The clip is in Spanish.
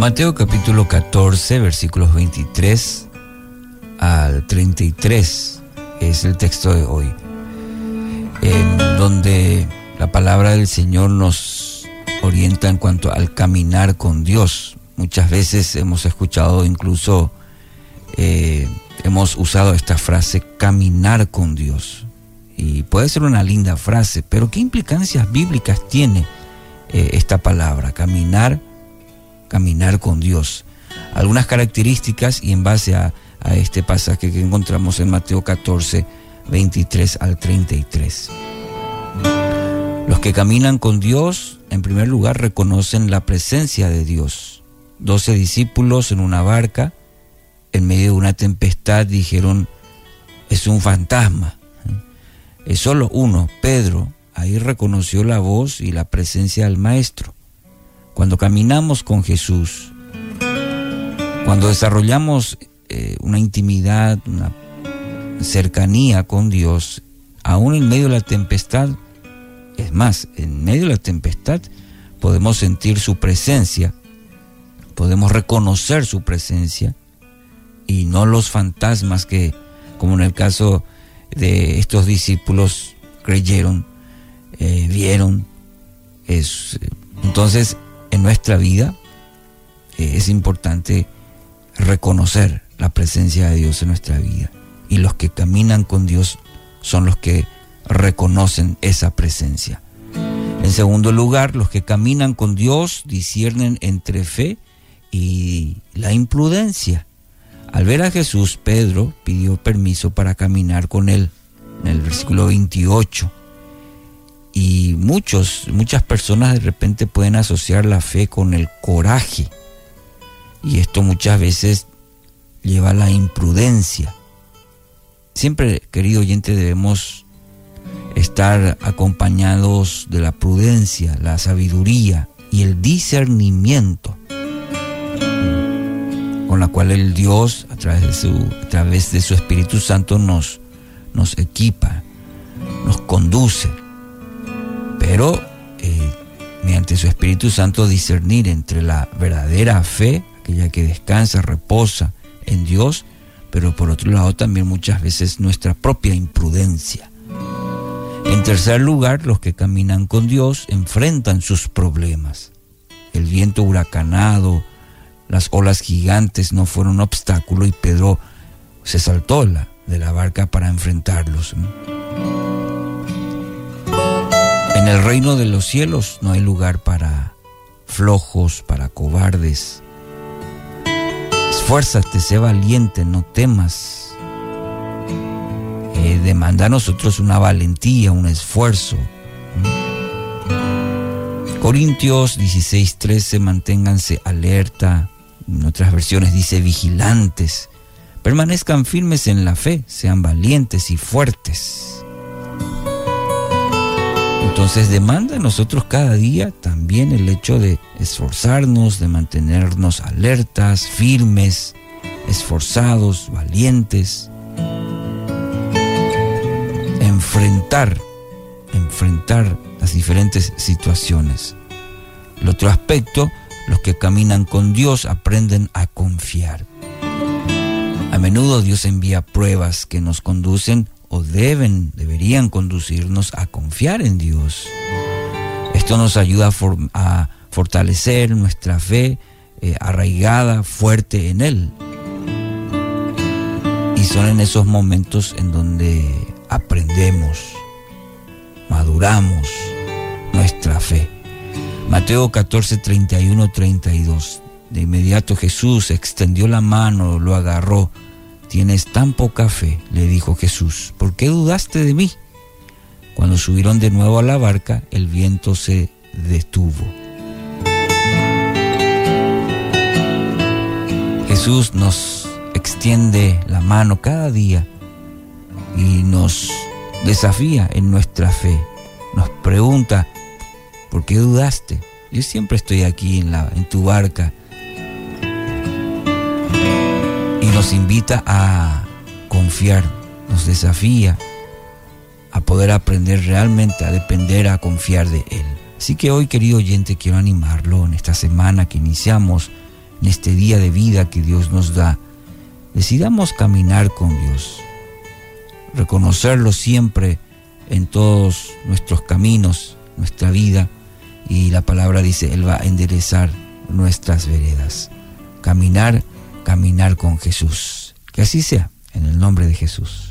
Mateo capítulo 14, versículos 23 al 33 es el texto de hoy, en donde la palabra del Señor nos orienta en cuanto al caminar con Dios. Muchas veces hemos escuchado, incluso eh, hemos usado esta frase, caminar con Dios. Y puede ser una linda frase, pero ¿qué implicancias bíblicas tiene eh, esta palabra, caminar, caminar con Dios? Algunas características y en base a, a este pasaje que encontramos en Mateo 14, 23 al 33. Los que caminan con Dios, en primer lugar, reconocen la presencia de Dios. Doce discípulos en una barca, en medio de una tempestad, dijeron, es un fantasma. Es solo uno, Pedro, ahí reconoció la voz y la presencia del Maestro. Cuando caminamos con Jesús, cuando desarrollamos eh, una intimidad, una cercanía con Dios, aún en medio de la tempestad, es más, en medio de la tempestad podemos sentir su presencia, podemos reconocer su presencia y no los fantasmas que, como en el caso de estos discípulos, creyeron, eh, vieron. Es, entonces, nuestra vida eh, es importante reconocer la presencia de Dios en nuestra vida. Y los que caminan con Dios son los que reconocen esa presencia. En segundo lugar, los que caminan con Dios disciernen entre fe y la imprudencia. Al ver a Jesús, Pedro pidió permiso para caminar con él, en el versículo 28. Y muchos, muchas personas de repente pueden asociar la fe con el coraje. Y esto muchas veces lleva a la imprudencia. Siempre, querido oyente, debemos estar acompañados de la prudencia, la sabiduría y el discernimiento con la cual el Dios a través de su, a través de su Espíritu Santo nos, nos equipa, nos conduce. Pero eh, mediante su Espíritu Santo discernir entre la verdadera fe, aquella que descansa, reposa en Dios, pero por otro lado también muchas veces nuestra propia imprudencia. En tercer lugar, los que caminan con Dios enfrentan sus problemas. El viento huracanado, las olas gigantes no fueron obstáculo y Pedro se saltó la, de la barca para enfrentarlos. El reino de los cielos no hay lugar para flojos, para cobardes. Esfuérzate, sé valiente, no temas eh, demanda a nosotros una valentía, un esfuerzo. Corintios 16, 13, manténganse alerta. En otras versiones dice vigilantes. Permanezcan firmes en la fe, sean valientes y fuertes. Entonces demanda a nosotros cada día también el hecho de esforzarnos, de mantenernos alertas, firmes, esforzados, valientes enfrentar, enfrentar las diferentes situaciones. El otro aspecto, los que caminan con Dios aprenden a confiar. A menudo Dios envía pruebas que nos conducen o deben, deberían conducirnos a confiar en Dios. Esto nos ayuda a, fortalecer nuestra fe eh, arraigada, fuerte en Él. Y son en esos momentos en donde aprendemos, maduramos nuestra fe. Mateo 14, 31, 32. De inmediato Jesús extendió la mano, lo agarró. Tienes tan poca fe, le dijo Jesús, ¿por qué dudaste de mí? Cuando subieron de nuevo a la barca, el viento se detuvo. Jesús nos extiende la mano cada día y nos desafía en nuestra fe. Nos pregunta, ¿por qué dudaste? Yo siempre estoy aquí en, la, en tu barca. Nos invita a confiar, nos desafía a poder aprender realmente a depender, a confiar de Él. Así que hoy, querido oyente, quiero animarlo en esta semana que iniciamos en este día de vida que Dios nos da, decidamos caminar con Dios, reconocerlo siempre en todos nuestros caminos, nuestra vida, y la palabra dice, Él va a enderezar nuestras veredas. Caminar, caminar con Jesús. Que así sea, en el nombre de Jesús.